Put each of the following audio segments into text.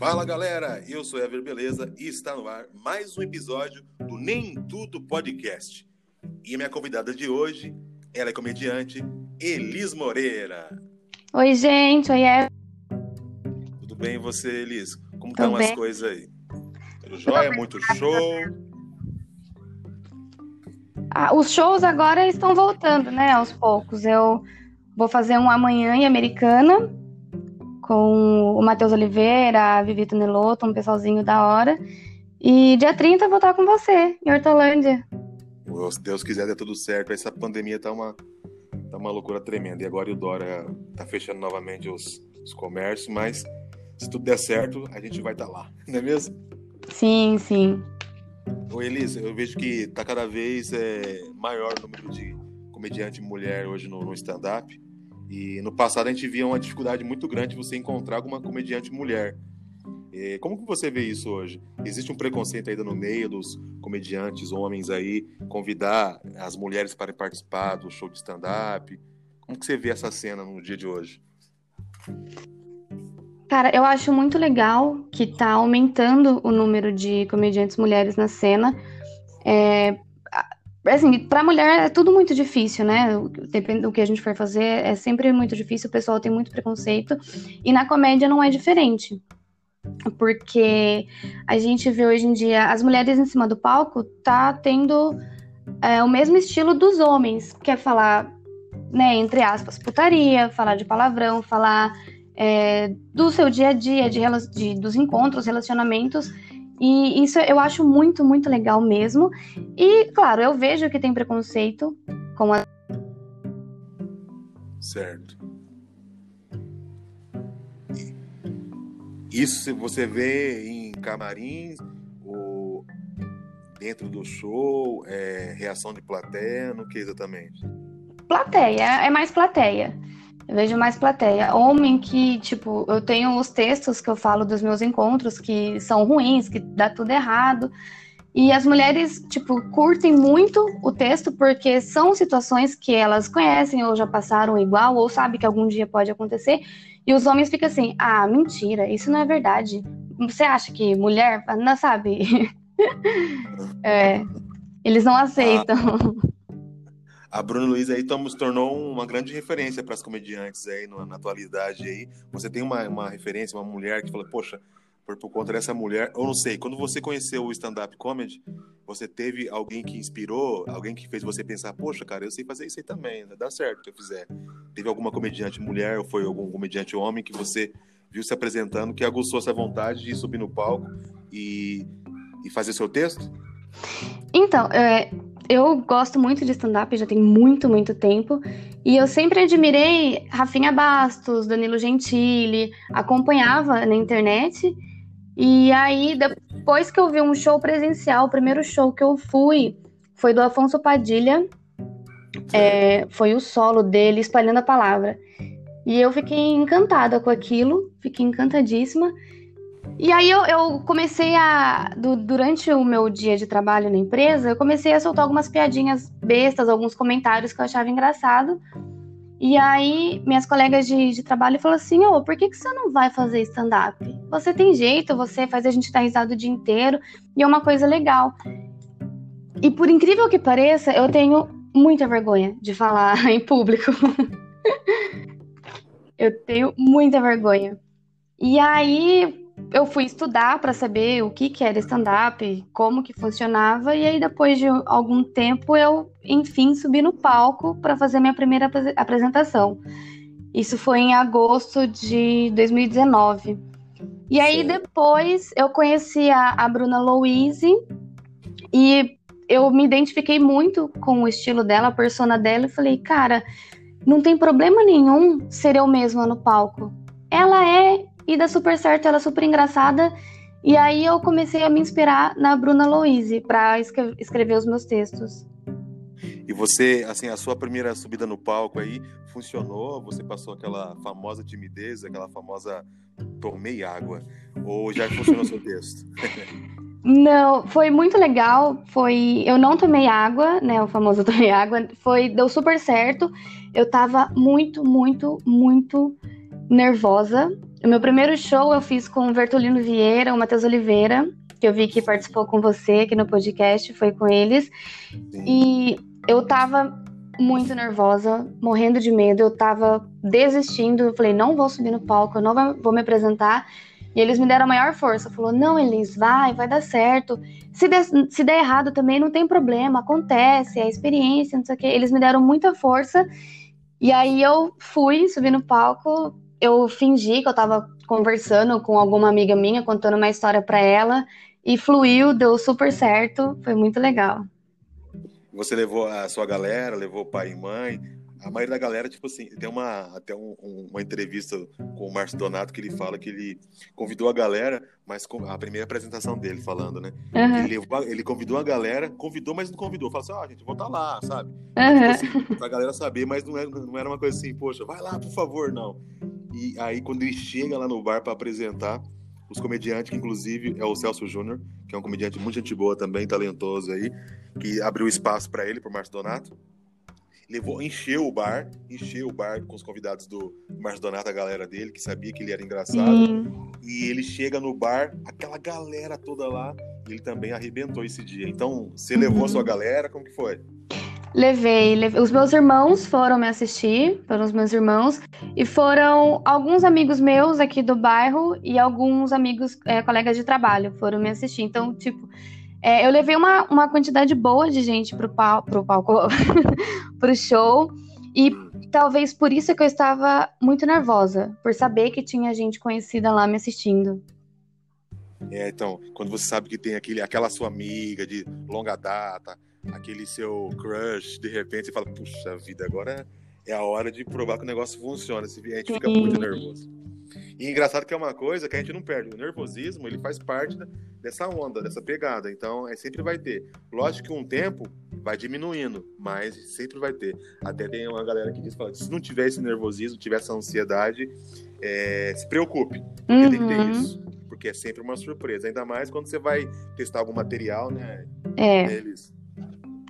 Fala galera, eu sou Ever Beleza e está no ar mais um episódio do Nem Tudo Podcast. E minha convidada de hoje, ela é comediante Elis Moreira. Oi, gente, oi, Ever. Tudo bem você, Elis? Como estão as coisas aí? Tudo jóia? Muito show? Ah, os shows agora estão voltando, né, aos poucos. Eu vou fazer um amanhã em Americana com o Matheus Oliveira, a Vivito Neloto, um pessoalzinho da hora. E dia 30 eu vou estar com você, em Hortolândia. Se Deus quiser, dê tudo certo. Essa pandemia tá uma, tá uma loucura tremenda. E agora o Dora tá fechando novamente os, os comércios, mas se tudo der certo, a gente vai estar tá lá, não é mesmo? Sim, sim. Ô Elisa, eu vejo que tá cada vez é, maior o número de comediante mulher hoje no, no stand-up. E no passado a gente via uma dificuldade muito grande de você encontrar alguma comediante mulher. E como que você vê isso hoje? Existe um preconceito ainda no meio dos comediantes homens aí convidar as mulheres para participar do show de stand-up? Como que você vê essa cena no dia de hoje? Cara, eu acho muito legal que tá aumentando o número de comediantes mulheres na cena. É, assim, para mulher é tudo muito difícil, né? Depende do que a gente for fazer, é sempre muito difícil, o pessoal tem muito preconceito. E na comédia não é diferente. Porque a gente vê hoje em dia as mulheres em cima do palco tá tendo é, o mesmo estilo dos homens, que é falar, né, entre aspas, putaria, falar de palavrão, falar é, do seu dia a dia, de, de, dos encontros, relacionamentos. E isso eu acho muito, muito legal mesmo. E, claro, eu vejo que tem preconceito com a. Certo. Isso você vê em camarins ou dentro do show, é, reação de plateia, no que exatamente? Plateia, é mais plateia. Eu vejo mais plateia. Homem que, tipo, eu tenho os textos que eu falo dos meus encontros que são ruins, que dá tudo errado. E as mulheres, tipo, curtem muito o texto porque são situações que elas conhecem ou já passaram igual ou sabem que algum dia pode acontecer. E os homens ficam assim: ah, mentira, isso não é verdade. Você acha que mulher, não sabe? é, eles não aceitam. A Bruna Luiz aí se tornou uma grande referência para as comediantes aí na, atualidade aí. Você tem uma, uma referência, uma mulher que fala, poxa, por, por conta dessa mulher, eu não sei, quando você conheceu o stand-up comedy, você teve alguém que inspirou, alguém que fez você pensar, poxa, cara, eu sei fazer isso aí também, dá certo que eu fizer. Teve alguma comediante mulher ou foi algum comediante homem que você viu se apresentando, que aguçou essa vontade de subir no palco e, e fazer seu texto? Então, é, eu gosto muito de stand-up, já tem muito, muito tempo. E eu sempre admirei Rafinha Bastos, Danilo Gentili, acompanhava na internet. E aí, depois que eu vi um show presencial, o primeiro show que eu fui foi do Afonso Padilha. É, foi o solo dele, espalhando a palavra. E eu fiquei encantada com aquilo, fiquei encantadíssima. E aí eu, eu comecei a. Do, durante o meu dia de trabalho na empresa, eu comecei a soltar algumas piadinhas bestas, alguns comentários que eu achava engraçado. E aí, minhas colegas de, de trabalho falaram assim: Ô, por que, que você não vai fazer stand-up? Você tem jeito, você faz a gente dar risada o dia inteiro, e é uma coisa legal. E por incrível que pareça, eu tenho muita vergonha de falar em público. eu tenho muita vergonha. E aí, eu fui estudar para saber o que, que era stand-up, como que funcionava, e aí depois de algum tempo eu, enfim, subi no palco para fazer minha primeira apresentação. Isso foi em agosto de 2019. E aí depois eu conheci a, a Bruna Louise e eu me identifiquei muito com o estilo dela, a persona dela, e falei, cara, não tem problema nenhum ser eu mesma no palco. Ela é e dá super certo, ela é super engraçada. E aí eu comecei a me inspirar na Bruna Louise para escrever os meus textos. E você, assim, a sua primeira subida no palco aí funcionou? Você passou aquela famosa timidez, aquela famosa tomei água? Ou já funcionou seu texto? Não, foi muito legal. Foi, eu não tomei água, né? O famoso tomei água. Foi, deu super certo. Eu tava muito, muito, muito nervosa o meu primeiro show eu fiz com o Vertolino Vieira, o Matheus Oliveira, que eu vi que participou com você aqui no podcast, foi com eles. Sim. E eu tava muito nervosa, morrendo de medo, eu tava desistindo, eu falei, não vou subir no palco, eu não vou me apresentar. E eles me deram a maior força, falou, não, Elis, vai, vai dar certo. Se der, se der errado também, não tem problema, acontece, é experiência, não sei o quê. Eles me deram muita força. E aí eu fui, subi no palco, eu fingi que eu tava conversando com alguma amiga minha, contando uma história para ela, e fluiu, deu super certo, foi muito legal. Você levou a sua galera, levou pai e mãe. A maioria da galera, tipo assim, tem uma até um, uma entrevista com o Márcio Donato que ele fala que ele convidou a galera, mas a primeira apresentação dele falando, né? Uhum. Ele, levou, ele convidou a galera, convidou, mas não convidou. Falou assim, ó, oh, gente, vou estar tá lá, sabe? Uhum. Tipo assim, pra galera saber, mas não era, não era uma coisa assim, poxa, vai lá, por favor, não. E aí, quando ele chega lá no bar para apresentar, os comediantes, que inclusive é o Celso Júnior, que é um comediante muito gente boa também, talentoso aí, que abriu espaço para ele, pro Márcio Donato. Levou, encheu o bar, encheu o bar com os convidados do Márcio Donato, a galera dele, que sabia que ele era engraçado. Sim. E ele chega no bar, aquela galera toda lá, ele também arrebentou esse dia. Então, você levou uhum. a sua galera, como que foi? Levei, levei, os meus irmãos foram me assistir, foram os meus irmãos, e foram alguns amigos meus aqui do bairro e alguns amigos, é, colegas de trabalho, foram me assistir. Então, tipo, é, eu levei uma, uma quantidade boa de gente pro, pal, pro palco, pro show, e talvez por isso que eu estava muito nervosa, por saber que tinha gente conhecida lá me assistindo. É, então, quando você sabe que tem aquele, aquela sua amiga de longa data, aquele seu crush, de repente você fala, puxa vida, agora é a hora de provar que o negócio funciona. A gente fica muito nervoso. E engraçado que é uma coisa que a gente não perde. O nervosismo, ele faz parte dessa onda, dessa pegada. Então, é, sempre vai ter. Lógico que um tempo vai diminuindo, mas sempre vai ter. Até tem uma galera que diz, fala, se não tiver esse nervosismo, tiver essa ansiedade, é, se preocupe. Porque uhum. tem que ter uhum. isso. Porque é sempre uma surpresa. Ainda mais quando você vai testar algum material, né? É.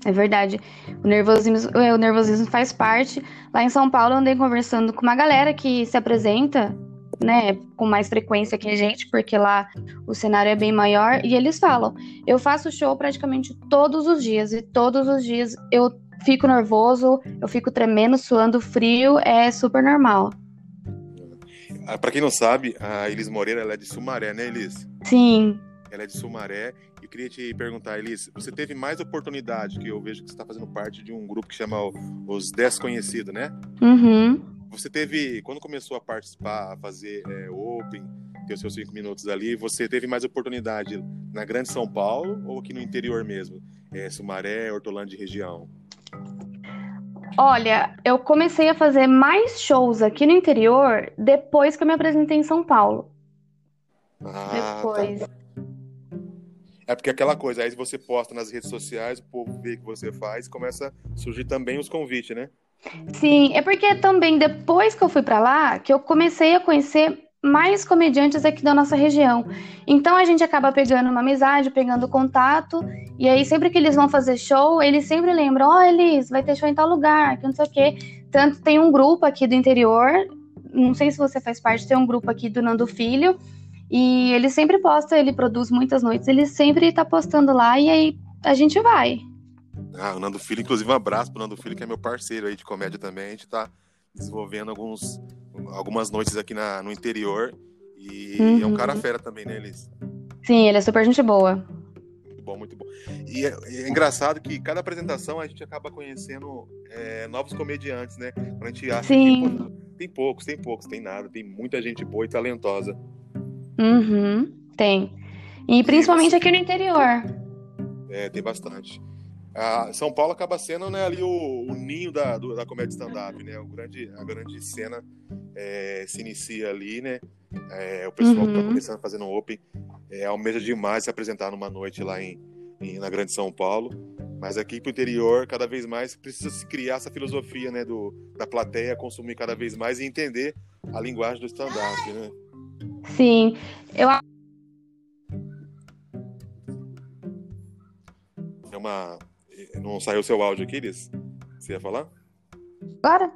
É verdade. O nervosismo, é, o nervosismo faz parte. Lá em São Paulo, eu andei conversando com uma galera que se apresenta, né, com mais frequência que a gente, porque lá o cenário é bem maior, e eles falam: eu faço show praticamente todos os dias, e todos os dias eu fico nervoso, eu fico tremendo, suando frio, é super normal. Ah, Para quem não sabe, a Elis Moreira ela é de Sumaré, né, Elis? Sim. Ela é de Sumaré queria te perguntar, Elis, você teve mais oportunidade, que eu vejo que você está fazendo parte de um grupo que chama Os Desconhecidos, né? Uhum. Você teve, quando começou a participar, a fazer é, Open, ter os seus cinco minutos ali, você teve mais oportunidade na Grande São Paulo ou aqui no interior mesmo? É, Sumaré, Hortolândia e região? Olha, eu comecei a fazer mais shows aqui no interior depois que eu me apresentei em São Paulo. Ah, depois. Tá. É porque aquela coisa, aí você posta nas redes sociais, o povo vê que você faz, começa a surgir também os convites, né? Sim, é porque também depois que eu fui para lá, que eu comecei a conhecer mais comediantes aqui da nossa região. Então a gente acaba pegando uma amizade, pegando contato, e aí sempre que eles vão fazer show, eles sempre lembram: Ó, oh, Elis, vai ter show em tal lugar, que não sei o quê. Tanto tem um grupo aqui do interior, não sei se você faz parte, tem um grupo aqui do Nando Filho, e ele sempre posta, ele produz muitas noites, ele sempre tá postando lá e aí a gente vai. Ah, o Nando Filho, inclusive um abraço pro Nando Filho, que é meu parceiro aí de comédia também. A gente tá desenvolvendo alguns, algumas noites aqui na, no interior. E uhum. é um cara uhum. fera também, né, Elis? Sim, ele é super gente boa. Muito bom, muito bom. E é, é engraçado que cada apresentação a gente acaba conhecendo é, novos comediantes, né? Quando a gente acha Sim. que tem poucos, tem poucos, tem nada, tem muita gente boa e talentosa. Uhum, tem. E principalmente aqui no interior. É, tem bastante. A São Paulo acaba sendo né, ali o, o ninho da, do, da comédia stand-up, né? O grande, a grande cena é, se inicia ali, né? É, o pessoal uhum. que tá começando fazendo open é, almeja demais se apresentar numa noite lá em, em, na grande São Paulo. Mas aqui pro interior, cada vez mais precisa se criar essa filosofia, né? Do, da plateia consumir cada vez mais e entender a linguagem do stand-up, né? Sim, eu É uma. Não saiu seu áudio aqui, Liz? Você ia falar? Agora?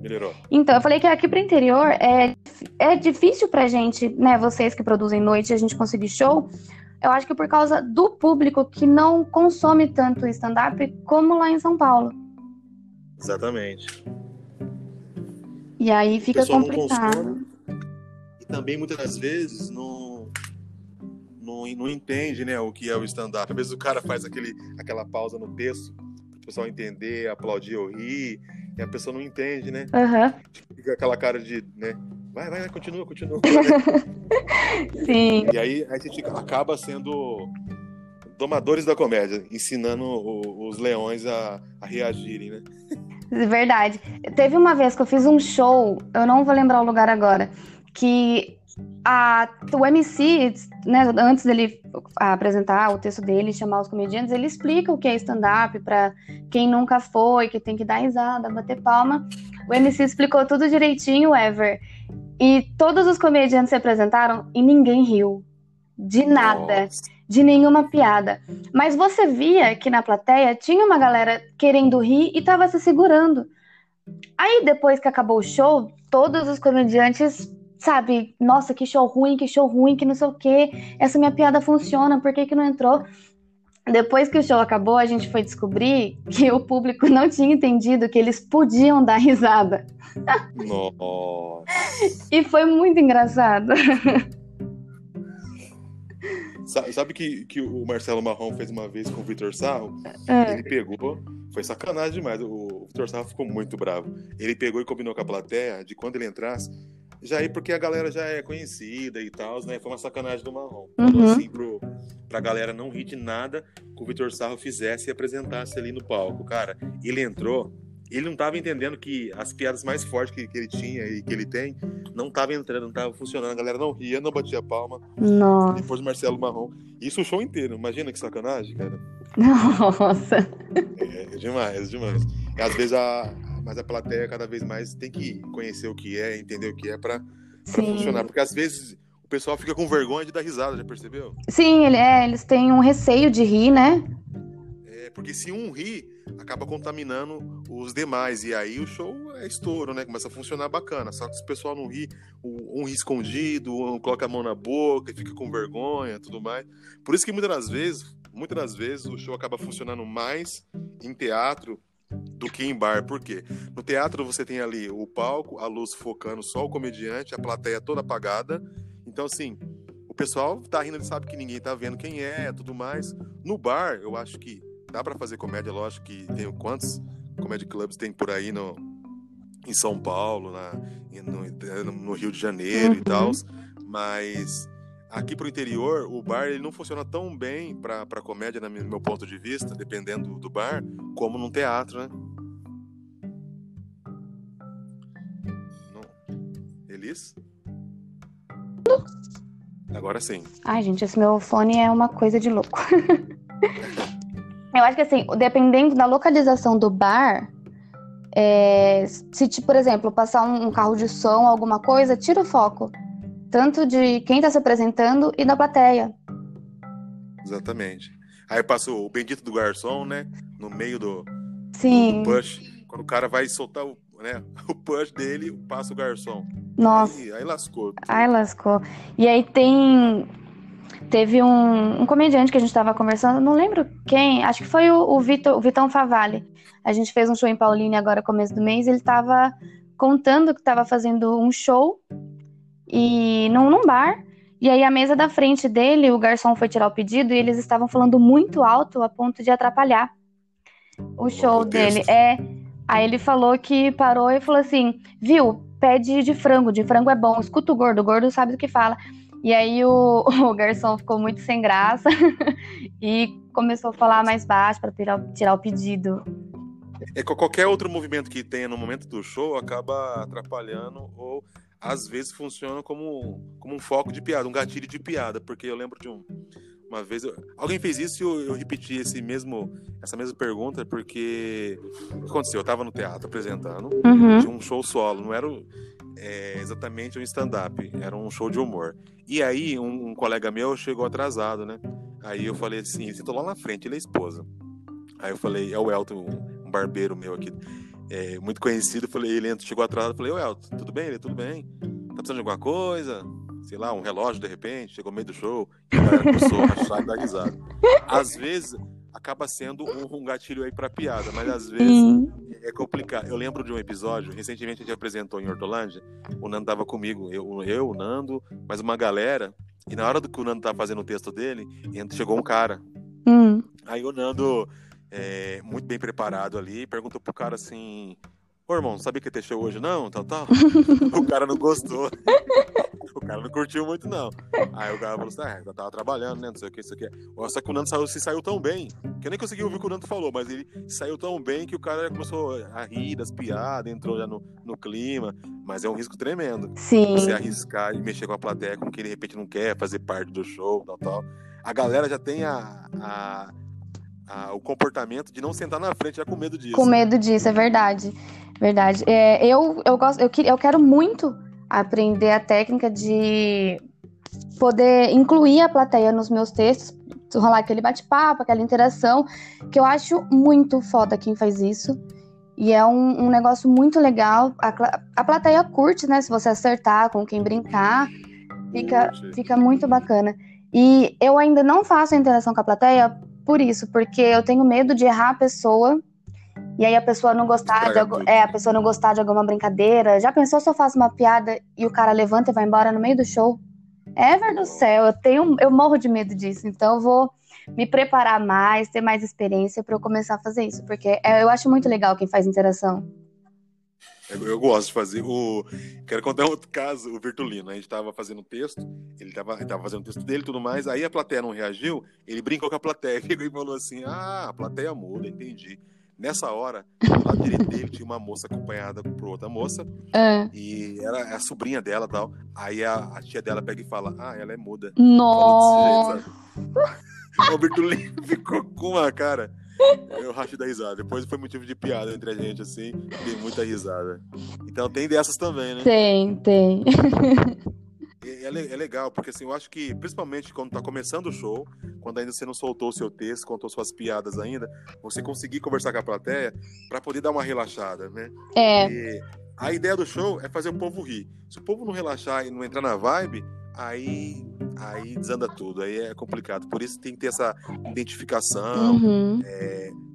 Melhorou. Então, eu falei que aqui pro interior é é difícil pra gente, né, vocês que produzem noite, a gente conseguir show. Eu acho que por causa do público que não consome tanto stand-up como lá em São Paulo. Exatamente. E aí fica complicado. e também muitas das vezes não, não, não entende né, o que é o stand-up. Às vezes o cara faz aquele, aquela pausa no texto para o pessoal entender, aplaudir ou rir, e a pessoa não entende, né? Uhum. Fica aquela cara de, né? Vai, vai, continua, continua. Sim. E aí a gente acaba sendo domadores da comédia, ensinando os leões a, a reagirem, né? Verdade. Teve uma vez que eu fiz um show, eu não vou lembrar o lugar agora, que a, o MC, né, antes dele apresentar o texto dele, chamar os comediantes, ele explica o que é stand-up para quem nunca foi, que tem que dar risada, bater palma. O MC explicou tudo direitinho, Ever. E todos os comediantes se apresentaram e ninguém riu. De nada. Nossa de nenhuma piada. Mas você via que na plateia tinha uma galera querendo rir e tava se segurando. Aí depois que acabou o show, todos os comediantes, sabe, nossa, que show ruim, que show ruim, que não sei o quê, essa minha piada funciona, por que, que não entrou? Depois que o show acabou, a gente foi descobrir que o público não tinha entendido que eles podiam dar risada. Nossa. e foi muito engraçado. Sabe que, que o Marcelo Marrom fez uma vez com o Vitor Sarro? É. Ele pegou, foi sacanagem demais. O Vitor Sarro ficou muito bravo. Ele pegou e combinou com a plateia de quando ele entrasse, já aí porque a galera já é conhecida e tal, né? Foi uma sacanagem do Marrom. Uhum. assim pro, pra galera não rir de nada que o Vitor Sarro fizesse e apresentasse ali no palco. Cara, ele entrou ele não estava entendendo que as piadas mais fortes que, que, ele tinha e que ele tem não estavam entrando, não estavam funcionando. A galera não ria, não batia palma. Nossa. Depois do Marcelo Marrom. Isso o show inteiro. Imagina que sacanagem, cara. Nossa. É, é demais, é demais. Às vezes a. Mas a plateia cada vez mais tem que conhecer o que é, entender o que é para funcionar. Porque às vezes o pessoal fica com vergonha de dar risada, já percebeu? Sim, ele é, eles têm um receio de rir, né? É, porque se um ri, acaba contaminando os demais. E aí o show é estouro, né? Começa a funcionar bacana. Só que se o pessoal não ri, um ri escondido, um coloca a mão na boca e fica com vergonha tudo mais. Por isso que muitas das vezes, muitas das vezes, o show acaba funcionando mais em teatro do que em bar. Por quê? No teatro você tem ali o palco, a luz focando só o comediante, a plateia toda apagada. Então, assim, o pessoal tá rindo, ele sabe que ninguém tá vendo quem é, tudo mais. No bar, eu acho que dá para fazer comédia, lógico que tem quantos comedy clubs tem por aí no, em São Paulo, na, no, no Rio de Janeiro uhum. e tal, mas aqui pro interior o bar ele não funciona tão bem para comédia, no meu ponto de vista, dependendo do bar, como num teatro, né? Não. Elis? Agora sim. Ai, gente, esse meu fone é uma coisa de louco. Eu acho que assim, dependendo da localização do bar, é, se, tipo, por exemplo, passar um, carro de som, alguma coisa, tira o foco. Tanto de quem está se apresentando e da plateia. Exatamente. Aí passa o bendito do garçom, né? No meio do, Sim. do push. Quando o cara vai soltar o, né, o push dele, passa o garçom. Nossa. Aí, aí lascou. Aí lascou. E aí tem Teve um, um comediante que a gente estava conversando, não lembro quem, acho que foi o, o, Vitor, o Vitão Favalli. A gente fez um show em Paulínia agora, começo do mês, ele estava contando que estava fazendo um show e num, num bar. E aí a mesa da frente dele, o garçom foi tirar o pedido e eles estavam falando muito alto a ponto de atrapalhar o show dele. É, aí ele falou que parou e falou assim: "Viu? Pede de frango, de frango é bom. Escuta o gordo, o gordo sabe do que fala". E aí o, o garçom ficou muito sem graça e começou a falar mais baixo para tirar, tirar o pedido. É qualquer outro movimento que tenha no momento do show acaba atrapalhando ou às vezes funciona como, como um foco de piada, um gatilho de piada, porque eu lembro de um uma vez eu, alguém fez isso e eu, eu, repeti esse mesmo essa mesma pergunta porque o que aconteceu? Eu estava no teatro apresentando uhum. de um show solo, não era é, exatamente um stand-up, era um show de humor. E aí, um, um, colega meu chegou atrasado, né? Aí eu falei assim: ele sentou lá na frente, ele é esposa. Aí eu falei: é o Elton, um barbeiro meu aqui, é, muito conhecido. Falei: ele chegou atrasado. Falei: Elton, tudo bem? Ele, tudo bem. precisando de alguma coisa? Sei lá, um relógio de repente, chegou no meio do show, e a galera começou a achar e dar risada. Às vezes acaba sendo um, um gatilho aí pra piada, mas às vezes Sim. é complicado. Eu lembro de um episódio, recentemente a gente apresentou em Hortolândia, o Nando tava comigo, eu, eu o Nando, mais uma galera, e na hora do que o Nando tava fazendo o texto dele, chegou um cara. Hum. Aí o Nando, é, muito bem preparado ali, perguntou pro cara assim: Ô irmão, sabia que ia ter show hoje não? Tal, tal. o cara não gostou. o cara não curtiu muito, não. Aí o cara falou assim: ah, eu tava trabalhando, né? Não sei o que, isso aqui. Só que o Nando saiu, se saiu tão bem, que eu nem consegui ouvir o que o Nando falou, mas ele saiu tão bem que o cara já começou a rir das piadas, entrou já no, no clima. Mas é um risco tremendo Sim. você arriscar e mexer com a plateia com quem de repente não quer fazer parte do show, tal, tal. A galera já tem a, a- a- o comportamento de não sentar na frente já com medo disso. Com medo disso, é verdade. Verdade. É, eu, eu, gosto, eu, eu quero muito aprender a técnica de poder incluir a plateia nos meus textos, rolar aquele bate-papo, aquela interação, que eu acho muito foda quem faz isso. E é um, um negócio muito legal. A, a plateia curte, né? Se você acertar com quem brincar, fica, fica muito bacana. E eu ainda não faço a interação com a plateia por isso, porque eu tenho medo de errar a pessoa e aí a pessoa não gostar de é, a pessoa não gostar de alguma brincadeira. Já pensou se eu faço uma piada e o cara levanta e vai embora no meio do show? Ever do céu, eu tenho, eu morro de medo disso. Então eu vou me preparar mais, ter mais experiência para eu começar a fazer isso, porque é, eu acho muito legal quem faz interação. Eu, eu gosto de fazer. O... Quero contar um outro caso, o Virtulino. A gente tava fazendo um texto, ele tava, ele tava fazendo o texto dele e tudo mais, aí a plateia não reagiu, ele brincou com a plateia, e falou assim: Ah, a plateia muda, entendi. Nessa hora, do lado direito dele tinha uma moça acompanhada por outra moça, É. e era a sobrinha dela e tal. Aí a, a tia dela pega e fala: Ah, ela é muda. Nossa. Jeito? O Bertolini ficou com uma cara. Eu racho da risada. Depois foi motivo de piada entre a gente, assim. Dei muita risada. Então tem dessas também, né? Tem, tem. É, é legal, porque assim, eu acho que, principalmente quando tá começando o show, quando ainda você não soltou o seu texto, contou suas piadas ainda, você conseguir conversar com a plateia pra poder dar uma relaxada, né? É, E a ideia do show é fazer o povo rir. Se o povo não relaxar e não entrar na vibe, aí, aí desanda tudo, aí é complicado. Por isso tem que ter essa identificação, uhum.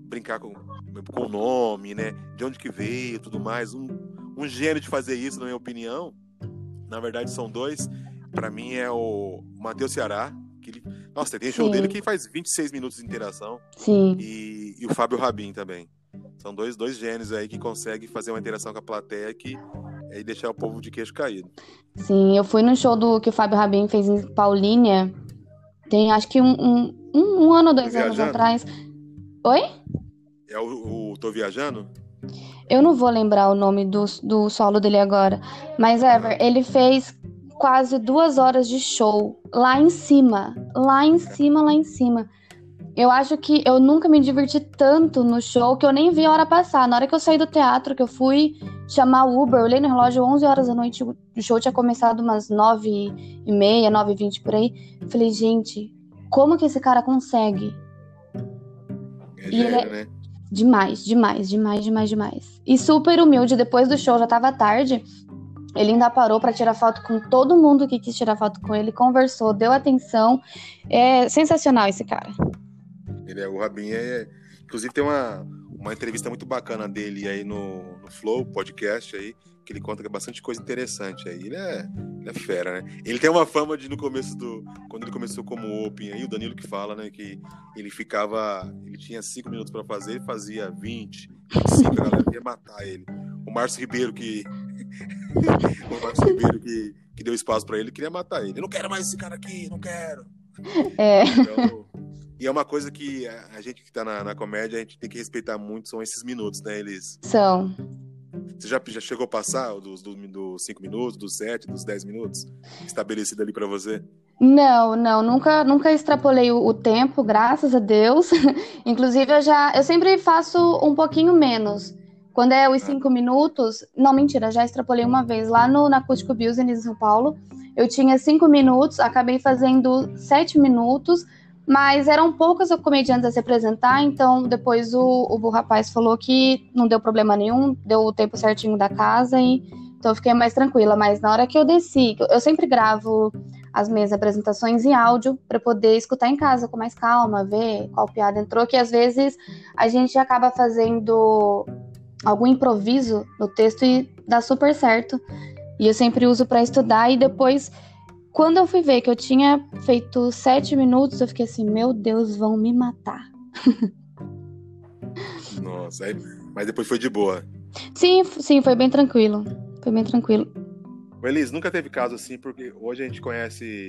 brincar com com o nome, né? De onde que veio, tudo mais. Um, um gênio de fazer isso, na minha opinião. Na verdade, são dois. Pra mim é o Matheus Ceará. Que ele... Nossa, tem show Sim. dele que faz 26 minutos de interação. sim. E, e o Fábio Rabin também. São dois, dois gênios aí que conseguem fazer uma interação com a plateia que é deixar o povo de queixo caído. Sim, eu fui no show do que o Fábio Rabin fez em Paulínia. Tem acho que um, um, um, um ano ou dois Tô anos viajando? atrás. Oi? É o, o Tô Viajando? Eu não vou lembrar o nome do, do solo dele agora. Mas, Ever, ele fez quase duas horas de show lá em cima. Lá em cima, lá em cima. Eu acho que eu nunca me diverti tanto no show que eu nem vi a hora passar. Na hora que eu saí do teatro, que eu fui chamar o Uber, eu olhei no relógio 11 horas da noite, o show tinha começado umas 9 e meia, 9 e 20 por aí. Falei, gente, como que esse cara consegue? É E ele gênio, né? Demais, demais, demais, demais, demais. E super humilde, depois do show, já tava tarde. Ele ainda parou pra tirar foto com todo mundo que quis tirar foto com ele, conversou, deu atenção. É sensacional esse cara. Ele é o Rabin é. Inclusive tem uma, uma entrevista muito bacana dele aí no, no Flow podcast aí, que ele conta bastante coisa interessante aí. Ele é, ele é fera, né? Ele tem uma fama de no começo do. Quando ele começou como Open aí, o Danilo que fala, né? Que ele ficava. Ele tinha cinco minutos pra fazer, ele fazia 20, 25, a galera ia matar ele. O Márcio Ribeiro que. o Márcio Ribeiro que, que deu espaço pra ele, queria matar ele. Eu não quero mais esse cara aqui, não quero. É, Então, e é uma coisa que a, gente que tá na, na comédia, a gente tem que respeitar muito, são esses minutos, né? Eles. são. Você já, já chegou a passar dos 5 dos cinco minutos, dos 7, dos 10 minutos? Estabelecido ali pra você? Não, não, nunca, nunca extrapolei o, o tempo, graças a Deus. Inclusive, eu já, eu sempre faço um pouquinho menos. Quando é os Ah. cinco minutos, não, mentira, já extrapolei uma vez lá no na Acústico Business em São Paulo. Eu tinha cinco minutos, acabei fazendo sete minutos, mas eram poucos comediantes a se apresentar, então depois o, o rapaz falou que não deu problema nenhum, deu o tempo certinho da casa e Então eu fiquei mais tranquila. Mas na hora que eu desci, eu sempre gravo as minhas apresentações em áudio para poder escutar em casa com mais calma, ver qual piada entrou, que às vezes a gente acaba fazendo algum improviso no texto e dá super certo. E eu sempre uso para estudar e depois quando eu fui ver que eu tinha feito sete minutos, eu fiquei assim, meu Deus, vão me matar. Nossa, aí, mas depois foi de boa. Sim, sim, foi bem tranquilo. Foi bem tranquilo. O Elis, nunca teve caso assim, porque hoje a gente conhece,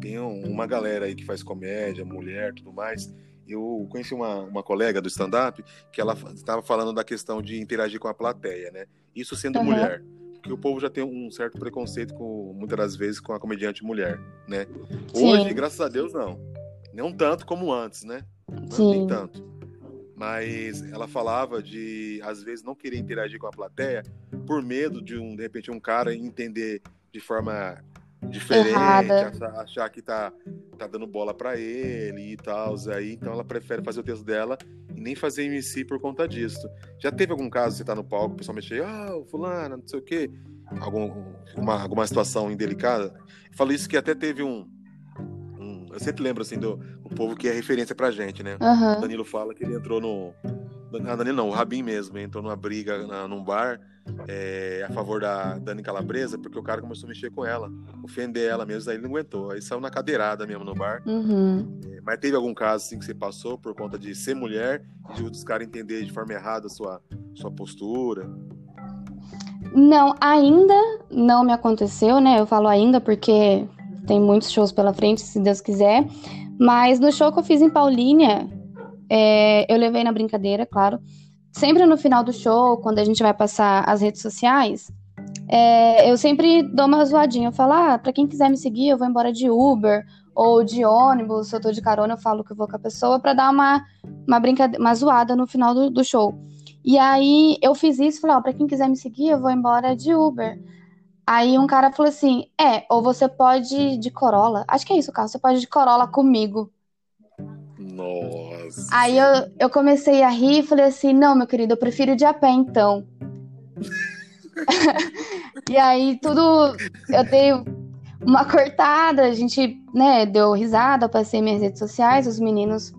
tem uma galera aí que faz comédia, mulher, tudo mais. Eu conheci uma, uma colega do stand-up que ela estava falando da questão de interagir com a plateia, né? Isso sendo uhum. mulher que o povo já tem um certo preconceito com muitas das vezes com a comediante mulher, né? Hoje, Sim. graças a Deus, não. Não tanto como antes, né? Não, Sim. Nem tanto. Mas ela falava de às vezes não querer interagir com a plateia por medo de um de repente um cara entender de forma diferente, achar, achar, que tá, tá dando bola para ele e tal. Aí, então ela prefere fazer o texto dela e nem fazer MC por conta disso. Já teve algum caso, você tá no palco, o pessoal mexer, ah, fulano, não sei o quê, algum, uma, alguma situação indelicada? Eu falo isso que até teve um, um. eu sempre lembro assim do o povo que é referência pra gente, né? Uhum. O Danilo fala que ele entrou no. Ah, Danilo não, o Rabin mesmo, entrou numa briga na, num bar é, a favor da Dani Calabresa, porque o cara começou a mexer com ela, ofender ela mesmo, aí ele não aguentou. Aí saiu na cadeirada mesmo no bar. Uhum. É, mas teve algum caso assim que você passou por conta de ser mulher e de os caras entender de forma errada a sua, sua postura? Não, ainda não me aconteceu, né? Eu falo ainda porque tem muitos shows pela frente, se Deus quiser. Mas no show que eu fiz em Paulínia, é, eu levei na brincadeira, claro sempre no final do show, quando a gente vai passar as redes sociais, é, eu sempre dou uma zoadinha. Eu falo, ah, pra quem quiser me seguir, eu vou embora de Uber ou de ônibus. Se eu tô de carona, eu falo que eu vou com a pessoa pra dar uma, uma brincadeira, uma zoada no final do, do show. E aí eu fiz isso, falei, ó, pra quem quiser me seguir, eu vou embora de Uber. Aí um cara falou assim: é, ou você pode ir de Corolla. Acho que é isso, cara. Você pode ir de Corolla comigo. Nossa. Aí eu, eu comecei a rir e falei assim: não, meu querido, eu prefiro de a pé então. e aí tudo. Eu dei uma cortada, a gente, né, deu risada, passei minhas redes sociais, os meninos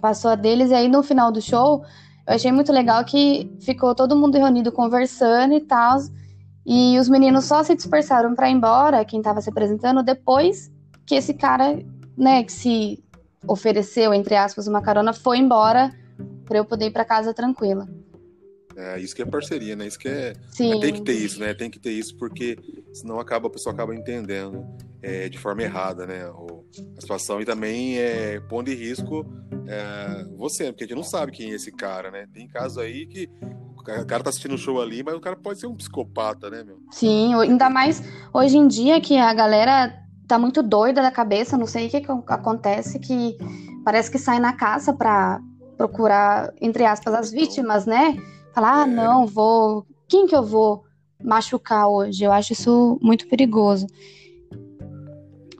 passou a deles, e aí no final do show eu achei muito legal que ficou todo mundo reunido conversando e tal. E os meninos só se dispersaram para ir embora, quem estava se apresentando, depois que esse cara, né, que se ofereceu, entre aspas, uma carona, foi embora para eu poder ir para casa tranquila. É, isso que é parceria, né? Isso que é. Sim. Tem que ter isso, né? Tem que ter isso, porque senão acaba, a pessoa acaba entendendo é, de forma errada, né? O, a situação e também é, pondo em risco é, você, porque a gente não sabe quem é esse cara, né? Tem casos aí que o cara tá assistindo o show ali, mas o cara pode ser um psicopata, né, meu? Sim, ainda mais hoje em dia que a galera tá muito doida da cabeça, não sei o que, que acontece, que parece que sai na caça para procurar, entre aspas, as vítimas, né? Falar, ah, é. não, vou. Quem que eu vou machucar hoje? Eu acho isso muito perigoso.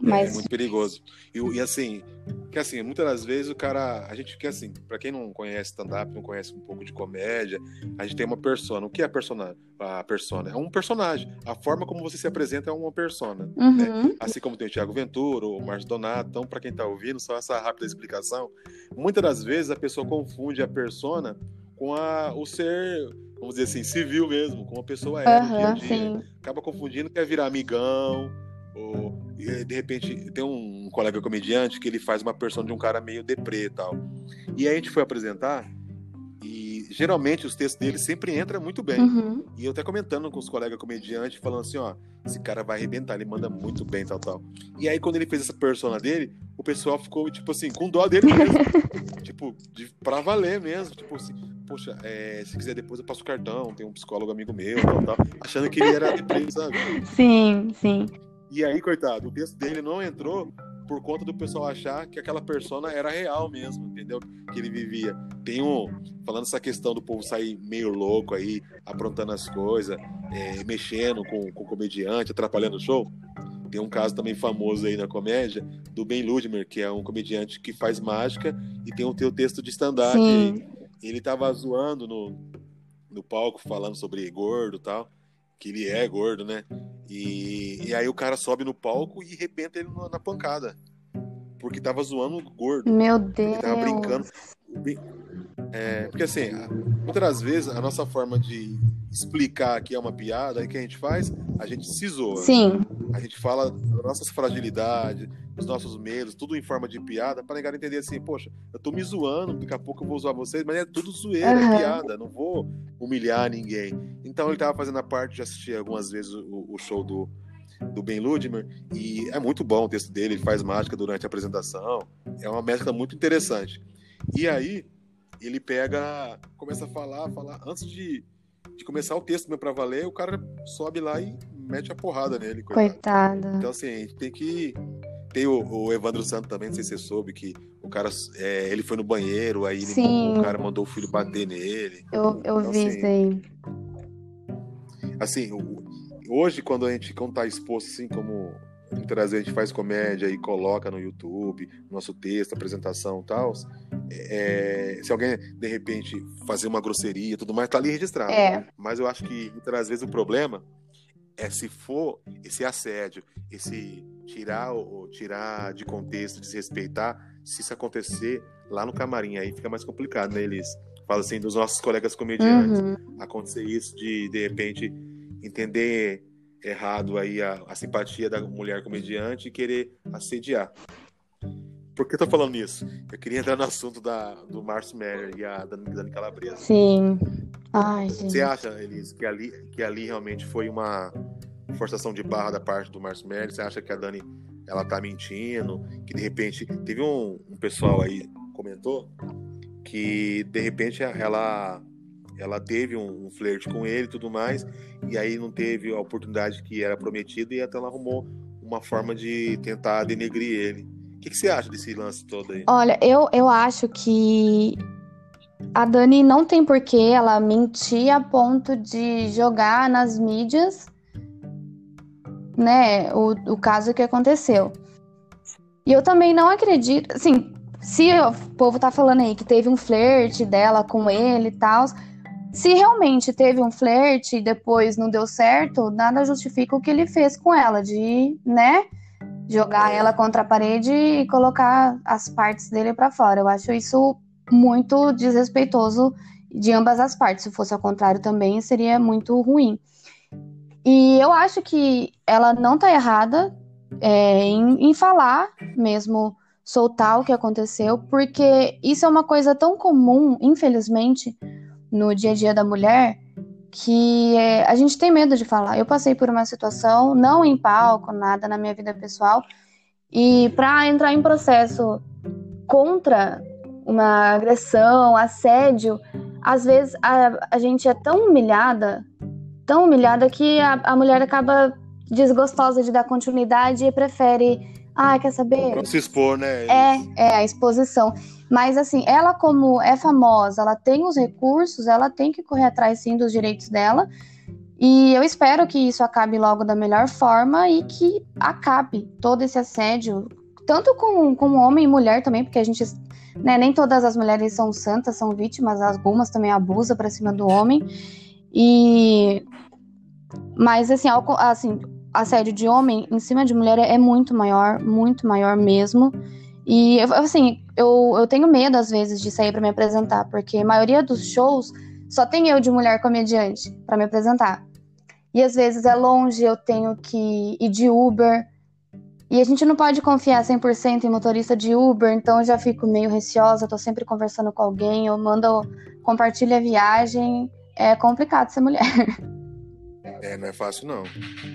Mas... É, muito perigoso. E, e assim, que assim, muitas das vezes o cara. A gente quer assim, para quem não conhece stand-up, não conhece um pouco de comédia, a gente tem uma persona. O que é a persona? A persona é um personagem. A forma como você se apresenta é uma persona. Né? Uhum. Né? Assim como tem o Thiago Ventura, o Márcio Donato. Então, para quem tá ouvindo, só essa rápida explicação. Muitas das vezes a pessoa confunde a persona com a, o ser, vamos dizer assim, civil mesmo, como a pessoa é. Uhum, dia dia. Sim. Acaba confundindo, quer virar amigão ou, de repente, tem um colega comediante que ele faz uma persona de um cara meio deprê e tal. E aí a gente foi apresentar e geralmente os textos dele sempre entram muito bem. Uhum. E eu até comentando com os colegas comediantes, falando assim, ó, esse cara vai arrebentar, ele manda muito bem, tal, tal. E aí quando ele fez essa persona dele, o pessoal ficou, tipo assim, com dó dele mesmo. tipo, de, pra valer mesmo. Tipo assim, poxa, é, se quiser depois eu passo o cartão, tem um psicólogo amigo meu, tal, tal. Achando que ele era deprê, sabe? Sim, sim. E aí, coitado, o texto dele não entrou por conta do pessoal achar que aquela persona era real mesmo, entendeu? Que ele vivia. Tem um. Falando essa questão do povo sair meio louco aí, aprontando as coisas, é, mexendo com, com o comediante, atrapalhando o show. Tem um caso também famoso aí na comédia do Ben Ludmer, que é um comediante que faz mágica e tem o teu texto de stand-up. Ele tava zoando no, no palco, falando sobre gordo e tal. Que ele é gordo, né? E, e aí o cara sobe no palco e arrebenta ele na, na pancada. Porque tava zoando o gordo. Meu Deus. Ele tava brincando. É, porque assim, muitas das vezes a nossa forma de explicar que é uma piada, aí que a gente faz, a gente se zoa. Sim. A gente fala das nossas fragilidades, dos nossos medos, tudo em forma de piada, para negar entender assim, poxa, eu tô me zoando, daqui a pouco eu vou zoar vocês, mas é tudo zoeira, uhum. é piada, não vou humilhar ninguém. Então ele tava fazendo a parte de assistir algumas vezes o, o show do, do Ben Ludmer, e é muito bom o texto dele, ele faz mágica durante a apresentação, é uma mescla muito interessante. E aí, ele pega, começa a falar, falar, antes de, de começar o texto meu para valer, o cara sobe lá e mete a porrada nele. Coitado. coitado. Então, assim, a gente tem que. Tem o, o, Evandro Santos também, não sei se você soube, que o cara, é, ele foi no banheiro, aí ele, o cara mandou o filho bater nele. Eu, eu então, vi assim, isso aí. Assim, hoje, quando a gente quando tá exposto, assim, como muitas vezes a gente faz comédia e coloca no YouTube, nosso texto, apresentação e tal. É, se alguém, de repente, fazer uma grosseria tudo mais, tá ali registrado. É. Mas eu acho que muitas vezes o problema é se for esse assédio, esse tirar ou tirar de contexto, desrespeitar, se isso acontecer lá no camarim, aí fica mais complicado, né, Elis? Fala assim, dos nossos colegas comediantes, uhum. acontecer isso de, de repente, entender errado aí a, a, simpatia da mulher comediante e querer assediar. Por que eu tô falando isso? Eu queria entrar no assunto da, do Márcio Meyer e a Dani, Calabresa. Sim. Ai. Você acha, Elis, que ali, que ali realmente foi uma forçação de barra da parte do Márcio Meyer? Você acha que a Dani ela tá mentindo? Que de repente teve um, um pessoal aí comentou que de repente ela ela teve um, um flerte com ele e tudo mais, e aí não teve a oportunidade que era prometida e até ela arrumou uma forma de tentar denegrir ele. O que, que você acha desse lance todo aí? Olha, eu, eu acho que a Dani não tem porquê ela mentir a ponto de jogar nas mídias, né, o, o caso que aconteceu. E eu também não acredito, assim, se o povo tá falando aí que teve um flerte dela com ele e tal, se realmente teve um flerte e depois não deu certo, nada justifica o que ele fez com ela, de, né, jogar ela contra a parede e colocar as partes dele para fora. Eu acho isso muito desrespeitoso de ambas as partes. Se fosse ao contrário também, seria muito ruim. E eu acho que ela não tá errada é, em, em falar mesmo, soltar o que aconteceu, porque isso é uma coisa tão comum, infelizmente, no dia a dia da mulher que é, a gente tem medo de falar. Eu passei por uma situação, não em palco, nada na minha vida pessoal, e para entrar em processo contra uma agressão, assédio, às vezes a, a gente é tão humilhada, tão humilhada que a, a mulher acaba desgostosa de dar continuidade e prefere, ah, quer saber? Não se expor, né? É, é a exposição. Mas assim, ela como é famosa, ela tem os recursos, ela tem que correr atrás sim dos direitos dela. E eu espero que isso acabe logo da melhor forma e que acabe todo esse assédio, tanto com, com homem e mulher também, porque a gente, né, nem todas as mulheres são santas, são vítimas, algumas também abusam para cima do homem. E mas assim, assim, assédio de homem em cima de mulher é muito maior, muito maior mesmo. E, assim, eu, eu tenho medo, às vezes, de sair para me apresentar, porque a maioria dos shows só tem eu de mulher comediante para me apresentar. E às vezes é longe, eu tenho que ir de Uber. E a gente não pode confiar 100% em motorista de Uber, então eu já fico meio receosa, tô sempre conversando com alguém, eu mando, compartilho a viagem. É complicado ser mulher. É, não é fácil não.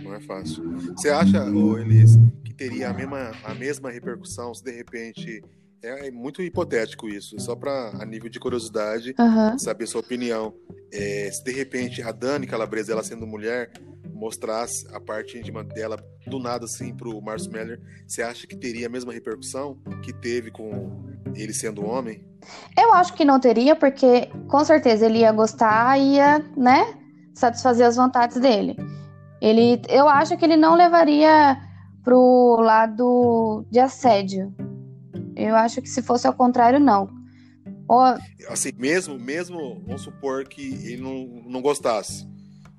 Não é fácil. Você acha, ô Elis, que teria a mesma, a mesma repercussão se de repente. É, é muito hipotético isso, só para a nível de curiosidade, uhum. saber sua opinião. É, se de repente a Dani Calabresa, ela sendo mulher, mostrasse a parte íntima dela do nada assim pro Márcio Meller, você acha que teria a mesma repercussão que teve com ele sendo homem? Eu acho que não teria, porque com certeza ele ia gostar, ia, né, satisfazer as vontades dele. Ele, eu acho que ele não levaria pro lado de assédio. Eu acho que se fosse ao contrário, não. Assim, mesmo, mesmo, vamos supor que ele não, não gostasse.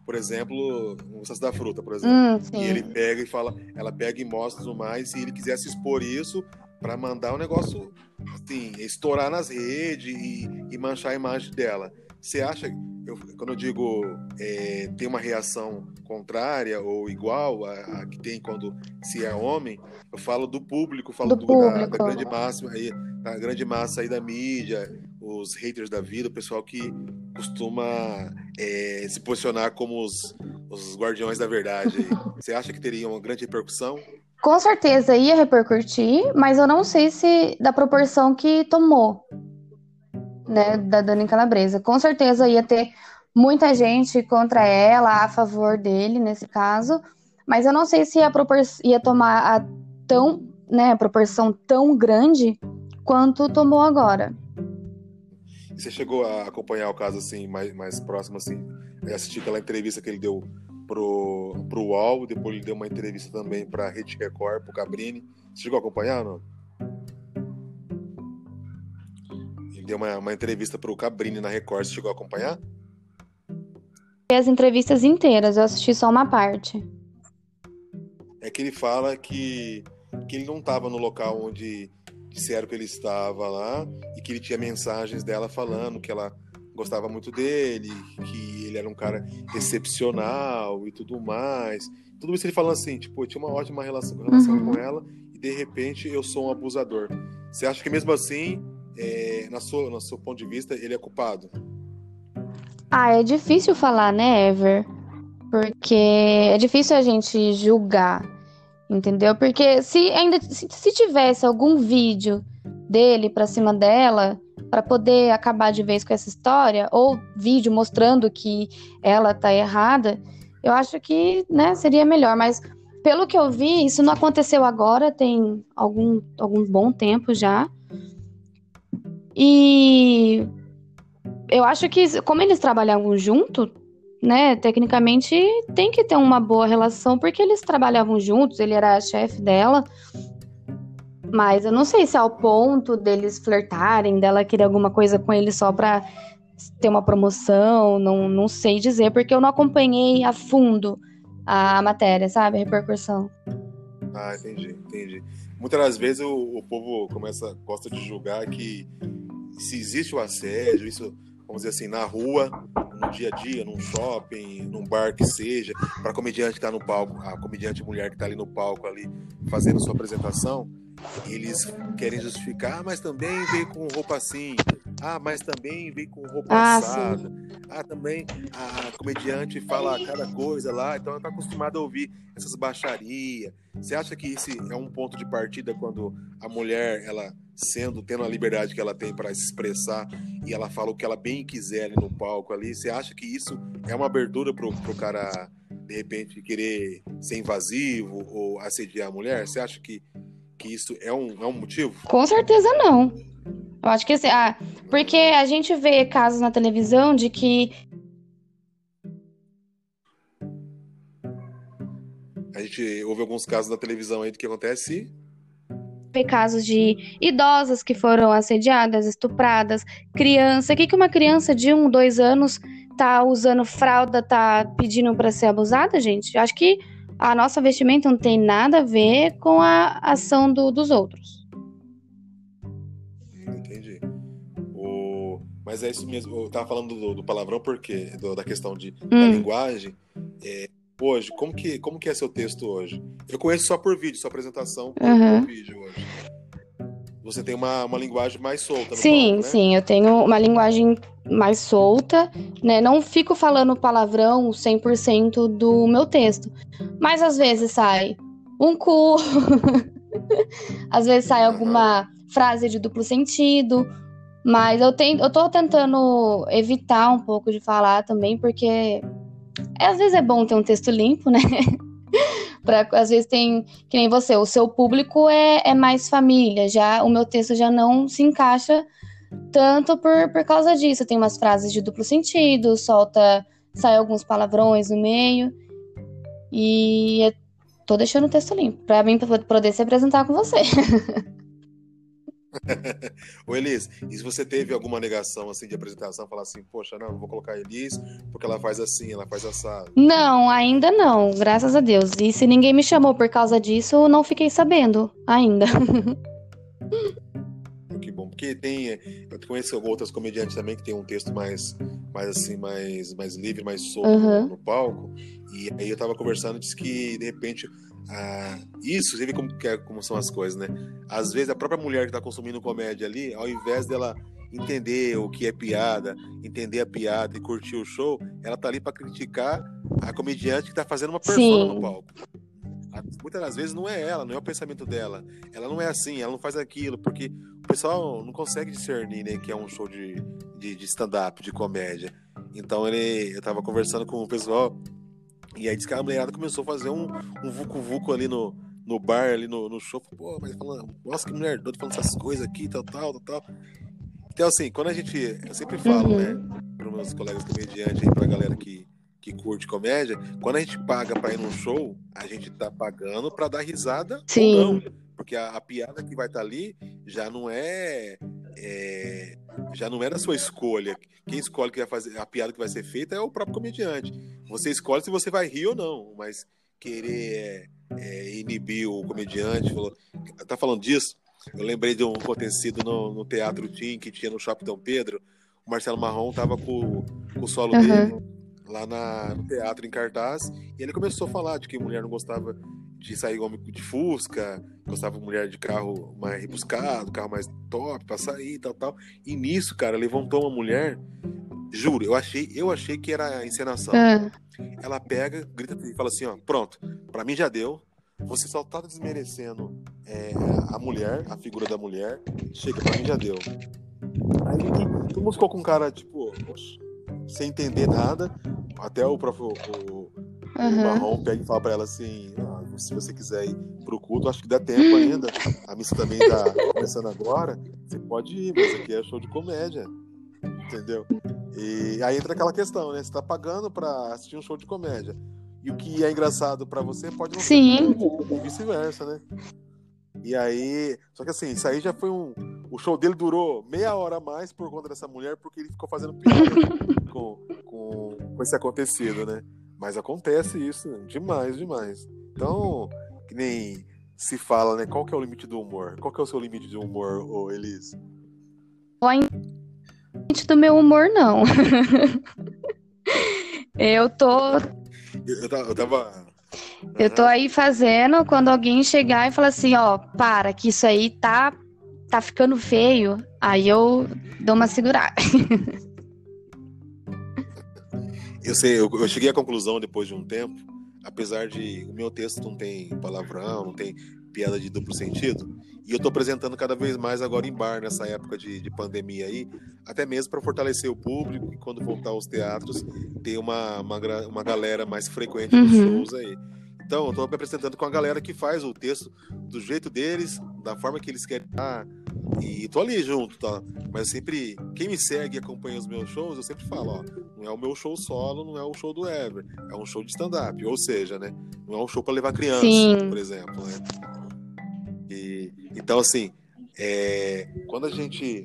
por exemplo, um da fruta, por exemplo. Hum, e ele pega e fala, ela pega e mostra tudo mais, se ele quisesse expor isso para mandar o um negócio assim, estourar nas redes e, e, manchar a imagem dela. Você acha, eu, quando eu digo é, tem uma reação contrária ou igual a, a, que tem quando se é homem, eu falo do público, falo do do, público. Da, da, grande massa aí, da grande massa aí da mídia, os haters da vida, o pessoal que costuma é, se posicionar como os, os guardiões da verdade. Você acha que teria uma grande repercussão? Com certeza ia repercutir, mas eu não sei se da proporção que tomou, né, da Dani Calabresa. Com certeza ia ter muita gente contra ela, a favor dele, nesse caso, mas eu não sei se ia, ia tomar a tão, né, a proporção tão grande quanto tomou agora. Você chegou a acompanhar o caso assim mais, mais próximo assim, assistir aquela entrevista que ele deu pro, pro UOL, depois ele deu uma entrevista também para Rede Record, pro Cabrini. Você chegou a acompanhar, não? Deu uma, uma entrevista pro Cabrini na Record, você chegou a acompanhar? As entrevistas inteiras, eu assisti só uma parte. É que ele fala que, que ele não estava no local onde disseram que ele estava lá e que ele tinha mensagens dela falando que ela gostava muito dele, que ele era um cara excepcional e tudo mais. Tudo isso ele falando assim, tipo, eu tinha uma ótima relação, relação uhum. com ela e de repente eu sou um abusador. Você acha que mesmo assim, é, na sua, no seu ponto de vista, ele é culpado? Ah, é difícil falar, né, Ever? Porque é difícil a gente julgar Entendeu? Porque se ainda se, se tivesse algum vídeo dele para cima dela, para poder acabar de vez com essa história, ou vídeo mostrando que ela tá errada, eu acho que, né, seria melhor, mas pelo que eu vi, isso não aconteceu agora, tem algum, algum bom tempo já. E eu acho que, como eles trabalhavam junto, né, tecnicamente tem que ter uma boa relação, porque eles trabalhavam juntos, ele era chefe dela. Mas eu não sei se é ao ponto deles flertarem, dela querer alguma coisa com ele só pra ter uma promoção, não, não sei dizer, porque eu não acompanhei a fundo a matéria, sabe? A repercussão. Ah, entendi, entendi. Muitas das vezes o, o povo começa, gosta de julgar que se existe o assédio, isso vamos dizer assim, na rua, no dia a dia, num shopping, num bar que seja, para comediante que está no palco, a comediante mulher que está ali no palco ali fazendo sua apresentação, eles querem justificar, ah, mas também veio com roupa assim, ah, mas também veio com roupa ah, assada, sim. ah, também a comediante fala cada coisa lá, então ela está acostumada a ouvir essas baixarias. Você acha que esse é um ponto de partida quando a mulher ela sendo, tendo a liberdade que ela tem para se expressar e ela fala o que ela bem quiser ali no palco ali, você acha que isso é uma abertura pro, pro cara, de repente, querer ser invasivo ou assediar a mulher? Você acha que, que isso é um, é um motivo? Com certeza não. Eu acho que assim, ah, porque a gente vê casos na televisão de que a gente ouve alguns casos na televisão aí do que acontece casos de idosas que foram assediadas, estupradas, criança. O que, que uma criança de um, dois anos tá usando fralda, tá pedindo para ser abusada, gente? Acho que a nossa vestimenta não tem nada a ver com a ação do, dos outros. Entendi. O... Mas é isso mesmo. Eu tava falando do, do palavrão porque do, da questão de, hum. da linguagem. É, hoje, como que, como que é seu texto hoje? Eu conheço só por vídeo, sua apresentação por, uhum. por vídeo hoje. Você tem uma, uma linguagem mais solta. sim, palco, né? sim, eu tenho uma linguagem mais solta, né? Não fico falando palavrão 100% do meu texto. Mas às vezes sai um cu, às vezes sai alguma uhum. frase de duplo sentido, mas eu, tenho, eu tô tentando evitar um pouco de falar também, porque às vezes é bom ter um texto limpo, né? pra, às vezes tem, que nem você, o seu público é, é mais família, já o meu texto já não se encaixa tanto por, por causa disso. Tem umas frases de duplo sentido, solta, sai alguns palavrões no meio. E tô deixando o texto limpo, pra mim poder se apresentar com você. Ô Elis, e se você teve alguma negação assim de apresentação, falar assim, poxa, não, não vou colocar a Elis porque ela faz assim, ela faz assado? Não, ainda não, graças a Deus. E se ninguém me chamou por causa disso, eu não fiquei sabendo ainda. que bom, porque tem, eu conheço outras comediantes também que tem um texto mais, mais assim, mais, mais livre, mais solto uhum. no, no, palco. E aí eu tava conversando, disse que de repente ah, isso, você vê como, é, como são as coisas, né? Às vezes a própria mulher que tá consumindo comédia ali, ao invés dela entender o que é piada, entender a piada e curtir o show, ela tá ali para criticar a comediante que tá fazendo uma persona no palco. Muitas das vezes não é ela, não é o pensamento dela. Ela não é assim, ela não faz aquilo, porque o pessoal não consegue discernir né, que é um show de, de, de stand-up, de comédia. Então ele, eu tava conversando com o pessoal e aí disse que a mulherada começou a fazer um, um vucu-vucu ali no, no bar, ali no, no show. Pô, mas falando, nossa, que mulher doida falando essas coisas aqui, tal, tal, tal. Então, assim, quando a gente. Eu sempre falo, uhum. né, para meus colegas comediantes aí, pra galera que, que curte comédia, quando a gente paga para ir num show, a gente tá pagando para dar risada Sim. ou não. Porque a, a piada que vai estar tá ali já não é, é, já não é da sua escolha. Quem escolhe que vai fazer a piada que vai ser feita é o próprio comediante. Você escolhe se você vai rir ou não, mas querer é, é, inibir o comediante, falou, tá falando disso? Eu lembrei de um acontecido no, no Teatro Tim que tinha no Shopping Dom Pedro. O Marcelo Marrom tava com, com o solo uhum. dele lá na, no teatro em cartaz e ele começou a falar de que mulher não gostava de sair homem de Fusca, gostava de mulher de carro mais rebuscado, carro mais top pra sair e tal, tal. E nisso, cara, levantou uma mulher, juro, eu achei, eu achei que era encenação. É. Ela pega, grita e fala assim, ó, pronto, pra mim já deu. Você só tá desmerecendo é, a mulher, a figura da mulher. Chega, pra mim já deu. Aí todo mundo ficou com um cara, tipo, sem entender nada. Até o próprio o, uhum. o Marrom pega e fala pra ela assim: ah, se você quiser ir pro culto, acho que dá tempo ainda. A missa também tá começando agora. Você pode ir, mas aqui é show de comédia. Entendeu? E aí entra aquela questão, né? Você tá pagando pra assistir um show de comédia. E o que é engraçado para você pode não Sim. ser vice-versa, né? E aí, só que assim, isso aí já foi um. O show dele durou meia hora a mais por conta dessa mulher, porque ele ficou fazendo piada com, com, com esse acontecido, né? Mas acontece isso demais, demais. Então, que nem se fala, né? Qual que é o limite do humor? Qual que é o seu limite de humor, ô Elis? O limite do meu humor, não. eu tô. Eu, eu, tava. Eu tô aí fazendo quando alguém chegar e falar assim, ó, para, que isso aí tá, tá ficando feio. Aí eu dou uma segurada. Eu sei, eu, eu cheguei à conclusão depois de um tempo, apesar de o meu texto não tem palavrão, não tem piada de duplo sentido, e eu estou apresentando cada vez mais agora em bar nessa época de, de pandemia aí, até mesmo para fortalecer o público e quando voltar aos teatros ter uma, uma, uma galera mais frequente nos uhum. shows aí. Então, eu estou me apresentando com a galera que faz o texto do jeito deles, da forma que eles querem. Ah, e tô ali junto, tá? Mas sempre, quem me segue e acompanha os meus shows, eu sempre falo, ó, não é o meu show solo, não é o show do Ever, é um show de stand-up, ou seja, né? Não é um show para levar criança, Sim. por exemplo, né? E, então, assim, é, quando a gente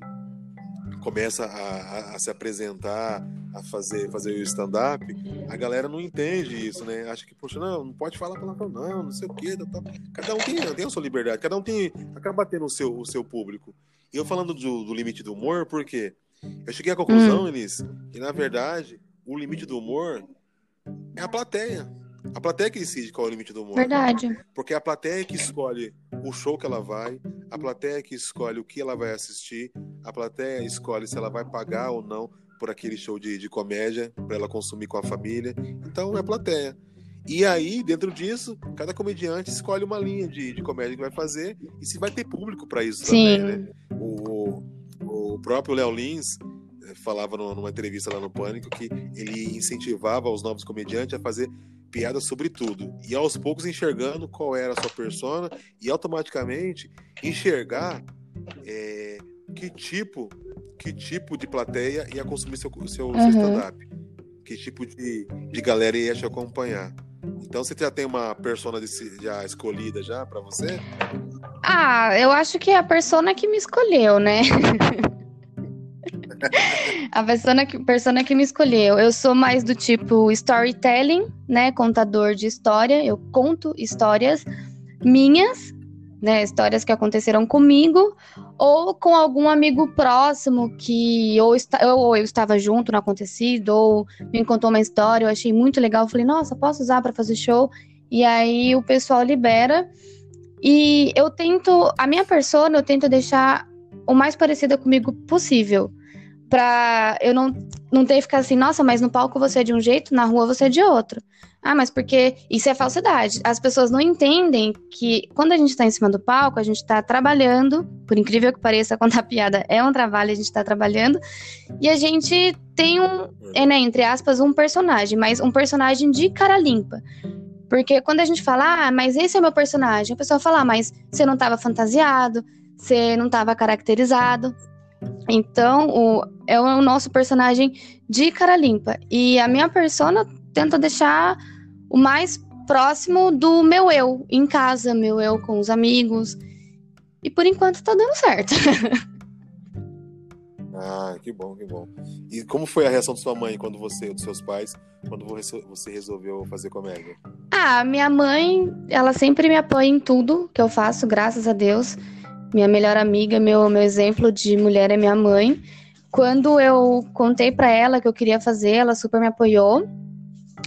começa a, a, a se apresentar, a fazer, fazer o stand-up, a galera não entende isso, né? Acha que, poxa, não, não pode falar palavrão, não, não sei o quê. Tá, tá. Cada um tem, tem a sua liberdade, cada um tem. acaba tendo o seu, o seu público. E eu falando do, do limite do humor, porque eu cheguei à conclusão, hum. Elis, que na verdade o limite do humor é a plateia. A plateia que decide qual é o limite do humor. Verdade. Porque é a plateia que escolhe o show que ela vai, a plateia que escolhe o que ela vai assistir, a plateia escolhe se ela vai pagar ou não por aquele show de, de comédia para ela consumir com a família. Então é a plateia. E aí, dentro disso, cada comediante escolhe uma linha de, de comédia que vai fazer e se vai ter público para isso Sim. também, né? O, o próprio Léo Lins eh, falava numa entrevista lá no Pânico que ele incentivava os novos comediantes a fazer piada sobre tudo. E aos poucos enxergando qual era a sua persona e automaticamente enxergar é, que tipo que tipo de plateia ia consumir seu, seu, uhum. seu stand-up. Que tipo de, de galera ia te acompanhar. Então você já tem uma persona de, já escolhida já para você? Ah, eu acho que é a persona que me escolheu, né? a persona que, persona que me escolheu. Eu sou mais do tipo storytelling, né? Contador de história. Eu conto histórias minhas, né? Histórias que aconteceram comigo ou com algum amigo próximo que ou, está, ou eu estava junto no acontecido, ou me contou uma história, eu achei muito legal, falei, nossa, posso usar para fazer show? E aí o pessoal libera. E eu tento, a minha persona, eu tento deixar o mais parecida comigo possível. Pra eu não, não ter que ficar assim, nossa, mas no palco você é de um jeito, na rua você é de outro. Ah, mas porque isso é falsidade. As pessoas não entendem que quando a gente está em cima do palco, a gente está trabalhando, por incrível que pareça, contar piada é um trabalho, a gente está trabalhando, e a gente tem um, é, né, entre aspas, um personagem, mas um personagem de cara limpa. Porque quando a gente fala, ah, mas esse é o meu personagem, a pessoa fala, ah, mas você não estava fantasiado, você não estava caracterizado. Então, o, é o nosso personagem de cara limpa. E a minha persona tento deixar o mais próximo do meu eu em casa, meu eu com os amigos. E por enquanto tá dando certo. ah, que bom, que bom. E como foi a reação de sua mãe quando você, dos seus pais, quando você resolveu fazer comédia? Ah, minha mãe, ela sempre me apoia em tudo que eu faço, graças a Deus. Minha melhor amiga, meu, meu exemplo de mulher é minha mãe. Quando eu contei para ela que eu queria fazer, ela super me apoiou.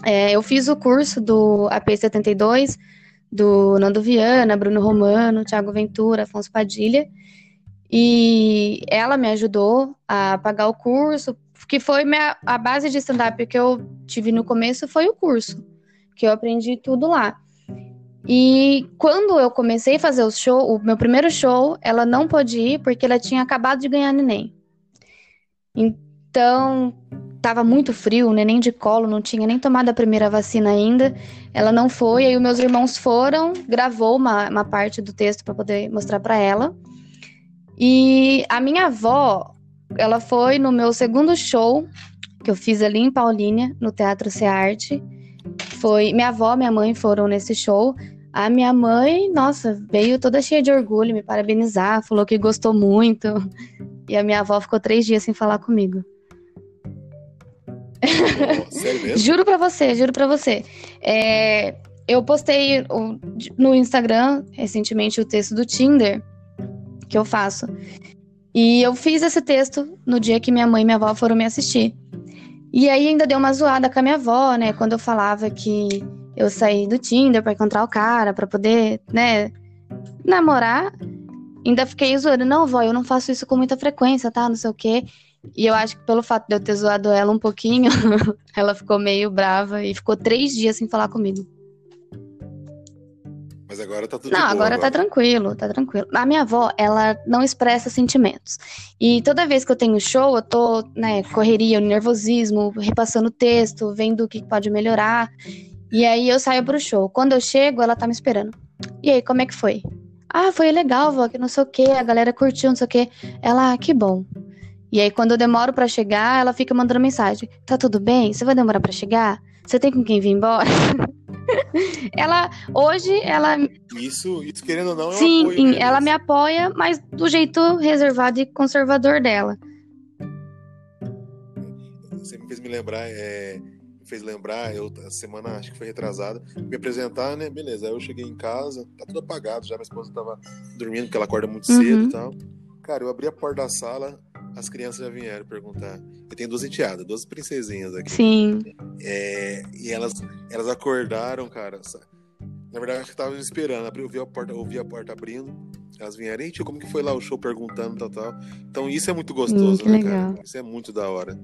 É, eu fiz o curso do AP72, do Nando Viana, Bruno Romano, Thiago Ventura, Afonso Padilha, e ela me ajudou a pagar o curso, que foi minha, a base de stand-up que eu tive no começo foi o curso, que eu aprendi tudo lá. E quando eu comecei a fazer o show, o meu primeiro show, ela não pôde ir porque ela tinha acabado de ganhar neném. Então, tava muito frio, o neném de colo, não tinha nem tomado a primeira vacina ainda. Ela não foi, aí os meus irmãos foram, gravou uma, uma parte do texto para poder mostrar para ela. E a minha avó, ela foi no meu segundo show que eu fiz ali em Paulínia, no Teatro Cearte. Foi minha avó, minha mãe foram nesse show. A minha mãe, nossa, veio toda cheia de orgulho me parabenizar, falou que gostou muito. E a minha avó ficou três dias sem falar comigo. juro pra você, juro pra você. É, eu postei no Instagram recentemente o texto do Tinder que eu faço. E eu fiz esse texto no dia que minha mãe e minha avó foram me assistir. E aí ainda deu uma zoada com a minha avó, né? Quando eu falava que eu saí do Tinder para encontrar o cara, para poder, né, namorar. Ainda fiquei zoando. Não, vó, eu não faço isso com muita frequência, tá? Não sei o quê. E eu acho que pelo fato de eu ter zoado ela um pouquinho, ela ficou meio brava e ficou três dias sem falar comigo. Mas agora tá tudo Não, boa, agora, agora tá tranquilo, tá tranquilo. A minha avó, ela não expressa sentimentos. E toda vez que eu tenho show, eu tô, né, correria, nervosismo, repassando o texto, vendo o que pode melhorar. E aí eu saio pro show. Quando eu chego, ela tá me esperando. E aí, como é que foi? Ah, foi legal, vó, que não sei o que, a galera curtiu, não sei o que. Ela, ah, que bom. E aí, quando eu demoro para chegar, ela fica mandando mensagem: Tá tudo bem? Você vai demorar para chegar? Você tem com quem vir embora? ela, hoje, ela. Isso, isso querendo ou não, é Sim, apoio, né? ela me apoia, mas do jeito reservado e conservador dela. Você me fez me lembrar, é, fez lembrar, eu, a semana, acho que foi retrasada, me apresentar, né? Beleza, aí eu cheguei em casa, tá tudo apagado já, minha esposa tava dormindo, porque ela acorda muito Uhum. cedo e tal. Cara, eu abri a porta da sala, as crianças já vieram perguntar. Eu tenho duas enteadas, duas princesinhas aqui. Sim. É, e elas, elas acordaram, cara. sa- Na verdade, acho que estavam esperando. Eu vi a porta, eu vi a porta abrindo. Elas vieram, e tio, como que foi lá o show perguntando, tal, tal. Então isso é muito gostoso, Hum, né, legal. cara? Isso é muito da hora.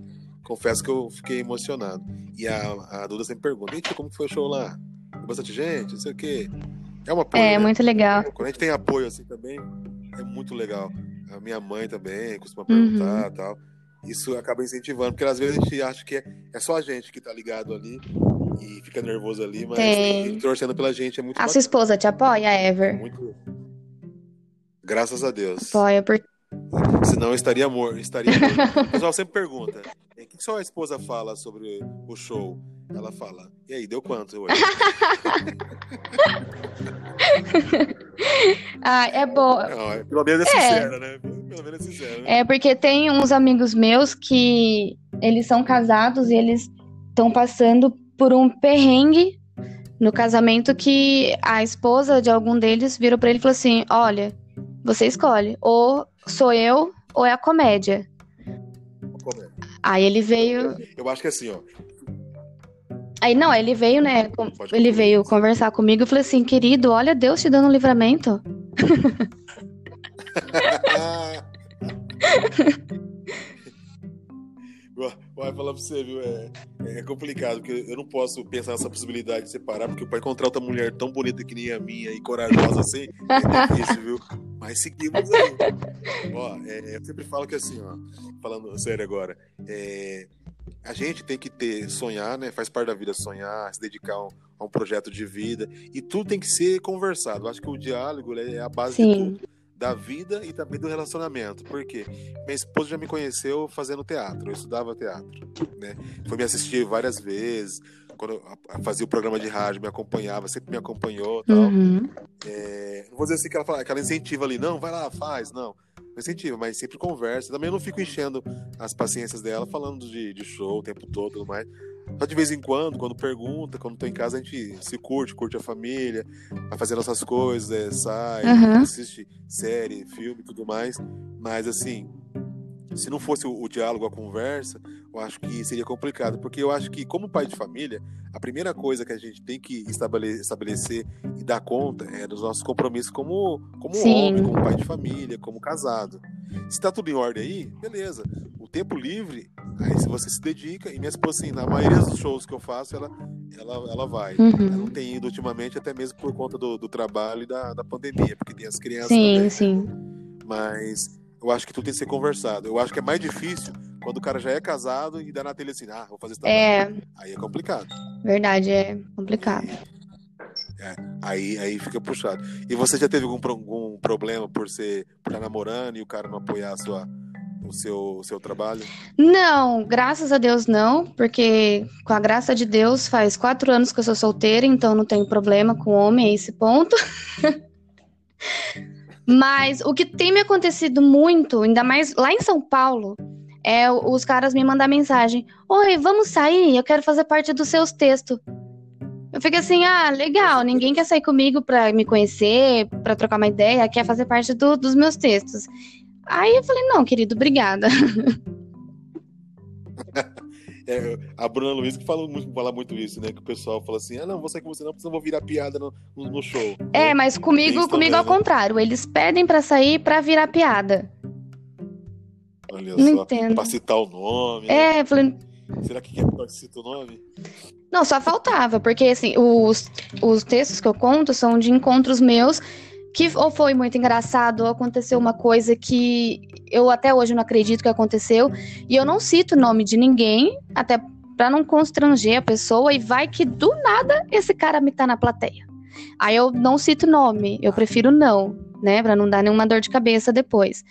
Confesso que eu fiquei emocionado. E a, a Duda sempre pergunta, e tio, como foi o show lá? Tem bastante gente, não sei o quê. É uma apoio, É, né? muito legal. Quando a gente tem apoio assim também, é muito legal. A minha mãe também costuma Uhum. perguntar tal. Isso acaba incentivando, porque às vezes a gente acha que é, é só a gente que tá ligado ali e fica nervoso ali, mas Tem. torcendo pela gente é muito A bacana, sua esposa te apoia, Ever? muito Graças a Deus. Apoia, porque. Senão eu estaria morto. Estaria morto. O pessoal sempre pergunta: "E o que sua esposa fala sobre o show? Ela fala: E aí, deu quanto hoje? Ah, é boa. Não, é, pelo menos é, é sincera, né? Pelo menos é sincera. Né? É, porque tem uns amigos meus que eles são casados e eles estão passando por um perrengue no casamento que a esposa de algum deles virou para ele e falou assim: Olha, você escolhe, ou sou eu ou é a comédia. comédia. Aí ele veio. Eu acho que é assim, ó. Aí não, ele veio, né? Com... ele veio conversar comigo e falou assim: Querido, olha Deus te dando um livramento. Vai falar pra você, viu? É, é complicado, porque eu não posso pensar nessa possibilidade de separar, porque para encontrar outra mulher tão bonita que nem a minha e corajosa assim, é difícil, viu? Mas seguimos aí. ó, é, eu sempre falo que assim, ó, falando sério agora, é, a gente tem que ter, sonhar, né? Faz parte da vida sonhar, se dedicar a um, a um projeto de vida, e tudo tem que ser conversado. Eu acho que o diálogo é a base Sim. de tudo da vida e também do relacionamento. Por quê? Minha esposa já me conheceu fazendo teatro, eu estudava teatro, né? Foi me assistir várias vezes, quando fazia o programa de rádio, me acompanhava, sempre me acompanhou tal. Uhum. É, não vou dizer assim que ela, fala, que ela incentiva ali, não, vai lá, faz, não. Não incentiva, mas sempre conversa. Também eu não fico enchendo as paciências dela, falando de, de show o tempo todo e tudo mais. Só de vez em quando, quando pergunta, quando tô em casa, a gente se curte, curte a família, vai fazer nossas coisas, é, sai, uhum. assiste série, filme e tudo mais. Mas assim, se não fosse o, o, diálogo, a conversa, eu acho que seria complicado, porque eu acho que, como pai de família, a primeira coisa que a gente tem que estabelecer, estabelecer e dar conta é dos nossos compromissos como, como homem, como pai de família, como casado. Se tá tudo em ordem aí, beleza. O tempo livre, aí se você se dedica, e minha esposa, assim, na maioria dos shows que eu faço, ela, ela, ela vai. Uhum. Ela não tem ido ultimamente, até mesmo por conta do, do trabalho e da, da pandemia, porque tem as crianças sim, também. Sim, né? Mas eu acho que tudo tem que ser conversado. Eu acho que é mais difícil quando o cara já é casado e dá na telha assim, ah, vou fazer isso É. Aí é complicado. Verdade, é complicado. É, aí, aí fica puxado. E você já teve algum, algum problema por ser por estar namorando e o cara não apoiar a sua, o seu, seu trabalho? Não, graças a Deus não, porque com a graça de Deus faz quatro anos que eu sou solteira, então não tenho problema com homem a esse ponto. Mas o que tem me acontecido muito, ainda mais lá em São Paulo, é os caras me mandar mensagem: Oi, vamos sair? Eu quero fazer parte dos seus textos. Eu fico assim, ah, legal, ninguém quer sair comigo pra me conhecer, pra trocar uma ideia, quer fazer parte do, dos meus textos. Aí eu falei, não, querido, obrigada. É, a Bruna Luiz que fala muito, fala muito isso, né? Que o pessoal fala assim: ah, não, vou sair com você, não, porque eu vou virar piada no, no, show. É, mas comigo, comigo ao contrário. Eles pedem pra sair pra virar piada. Olha não só, entendo. pra citar o nome. É, falei. Será que quer que cita o nome? Não, só faltava, porque assim, os, os textos que eu conto são de encontros meus que ou foi muito engraçado, ou aconteceu uma coisa que eu até hoje não acredito que aconteceu, e eu não cito o nome de ninguém, até para não constranger a pessoa, e vai que do nada esse cara me tá na plateia. Aí eu não cito nome, eu prefiro não, né, para não dar nenhuma dor de cabeça depois.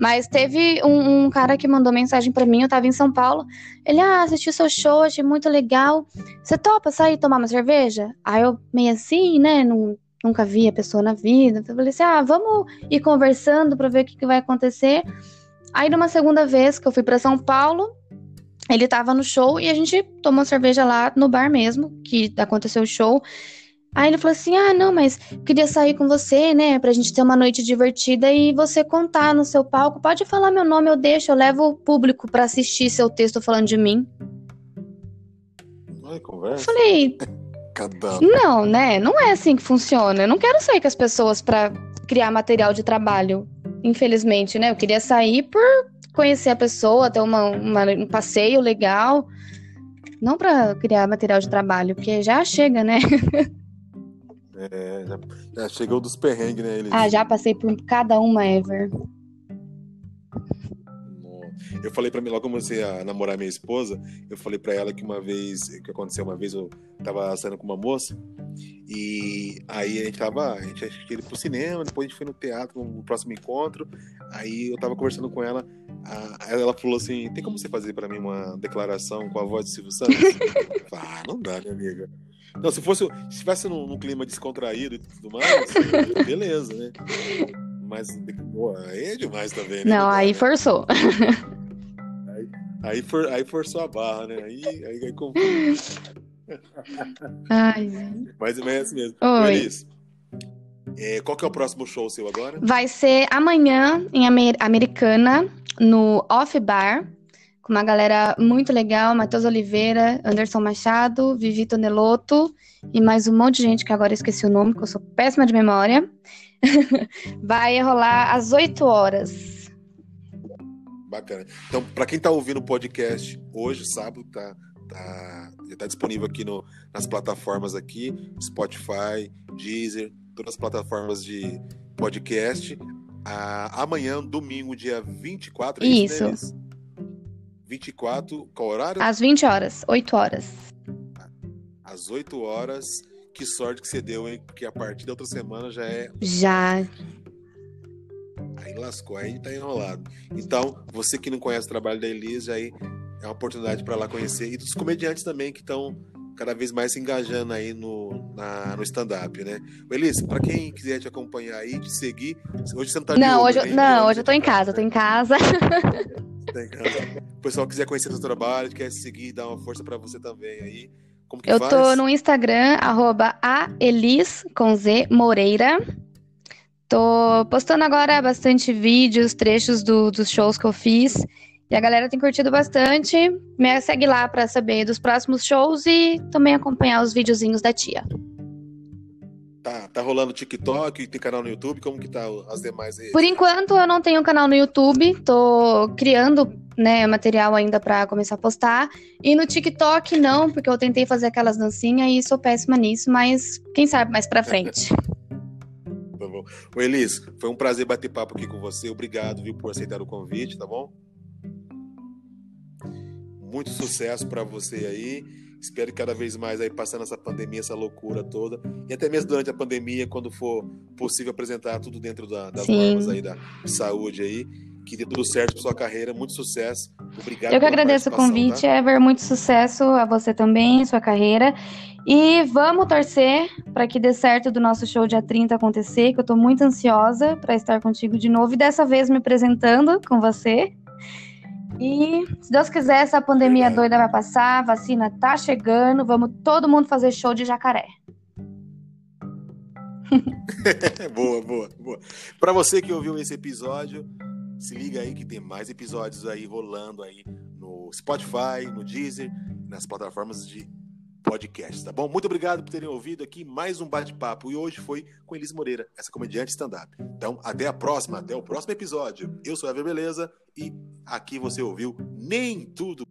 Mas teve um, um cara que mandou mensagem para mim, eu tava em São Paulo. Ele, ah, assisti seu show, achei muito legal. Você topa sair tomar uma cerveja? Aí eu meio assim, né, não nunca vi a pessoa na vida. Então eu falei assim: ah, vamos ir conversando para ver o que, que vai acontecer. Aí, numa segunda vez que eu fui para São Paulo, ele tava no show e a gente tomou cerveja lá no bar mesmo, que aconteceu o show. Aí ele falou assim: Ah, não, mas queria sair com você, né? Pra gente ter uma noite divertida e você contar no seu palco. Pode falar meu nome, eu deixo, eu levo o público para assistir seu texto falando de mim. Ai, conversa. Eu não, né? Não é assim que funciona. Eu não quero sair com as pessoas para criar material de trabalho, infelizmente, né? Eu queria sair por conhecer a pessoa, ter uma, uma um passeio legal, não para criar material de trabalho, porque já chega, né? É, já, já chegou dos perrengues, né? Eles... Ah, já passei por cada uma ever. Eu falei para mim, logo comecei a namorar minha esposa, eu falei para ela que uma vez, que aconteceu uma vez, eu tava saindo com uma moça, e aí a gente tava, a gente ia pro cinema, depois a gente foi no teatro, no próximo encontro, aí eu tava conversando com ela, a, ela falou assim, tem como você fazer para mim uma declaração com a voz de Silvio Santos? ah, não dá, minha amiga. Não, se fosse. Se estivesse num, num, clima descontraído e tudo mais, beleza, né? Mas pô, aí é demais também, né? Não, aí forçou. Aí, for, aí forçou a barra, né? Aí, aí, aí Ai, mas é assim mesmo. Oi. é, qual que é o próximo show seu agora? Vai ser amanhã em Amer Americana, no Off Bar, com uma galera muito legal, Matheus Oliveira, Anderson Machado, Vivi Toneloto e mais um monte de gente que agora esqueci o nome, que eu sou péssima de memória. Vai rolar às 8 horas. Bacana. Então, para quem está ouvindo o podcast hoje, sábado, tá, tá, já está disponível aqui no, nas plataformas aqui, Spotify, Deezer, todas as plataformas de podcast. Ah, amanhã, domingo, dia 24, é isso. isso. Né, 24, qual horário? Às 20 horas, 8 horas. Às 8 horas. Que sorte que você deu, hein? Porque a partir da outra semana já é. Já. Aí lascou, aí tá enrolado. Então, você que não conhece o trabalho da Elise, aí é uma oportunidade para lá conhecer. E dos comediantes também que estão cada vez mais se engajando aí no, na, no stand-up, né? Elise, para quem quiser te acompanhar aí, te seguir, hoje você não tá Não, hoje, eu, não, hoje eu tô em casa, eu tô em casa. O pessoal quiser conhecer o seu trabalho, quer seguir, dar uma força para você também aí. Como que eu faz? tô no Instagram, arroba aelis, com Z, Moreira. Tô postando agora bastante vídeos, trechos do, dos shows que eu fiz. E a galera tem curtido bastante. Me segue lá para saber dos próximos shows e também acompanhar os videozinhos da tia. Tá, tá rolando TikTok, tem canal no YouTube, como que tá as demais aí? Por enquanto eu não tenho canal no YouTube, tô criando, né, material ainda para começar a postar. E no TikTok não, porque eu tentei fazer aquelas dancinhas e sou péssima nisso, mas quem sabe mais pra frente. tá bom. Ô Elis, foi um prazer bater papo aqui com você. Obrigado, viu, por aceitar o convite, tá bom? Muito sucesso para você aí. Espero cada vez mais aí passando essa pandemia, essa loucura toda. E até mesmo durante a pandemia, quando for possível apresentar tudo dentro da, das Sim. normas aí da saúde aí. Que dê tudo certo para sua carreira, muito sucesso. Obrigado. Eu que agradeço o convite, tá? Ever. Muito sucesso a você também, sua carreira. E vamos torcer para que dê certo do nosso show dia 30 acontecer, que eu estou muito ansiosa para estar contigo de novo e dessa vez me apresentando com você. E se Deus quiser, essa pandemia Verdade. doida vai passar, a vacina tá chegando, vamos todo mundo fazer show de jacaré. boa, boa, boa. Para você que ouviu esse episódio, se liga aí que tem mais episódios aí rolando aí no Spotify, no Deezer, nas plataformas de podcast, tá bom? Muito obrigado por terem ouvido aqui mais um bate-papo e hoje foi com Elis Moreira, essa comediante stand-up. Então, até a próxima, até o próximo episódio. Eu sou a Ever Beleza e aqui você ouviu Nem Tudo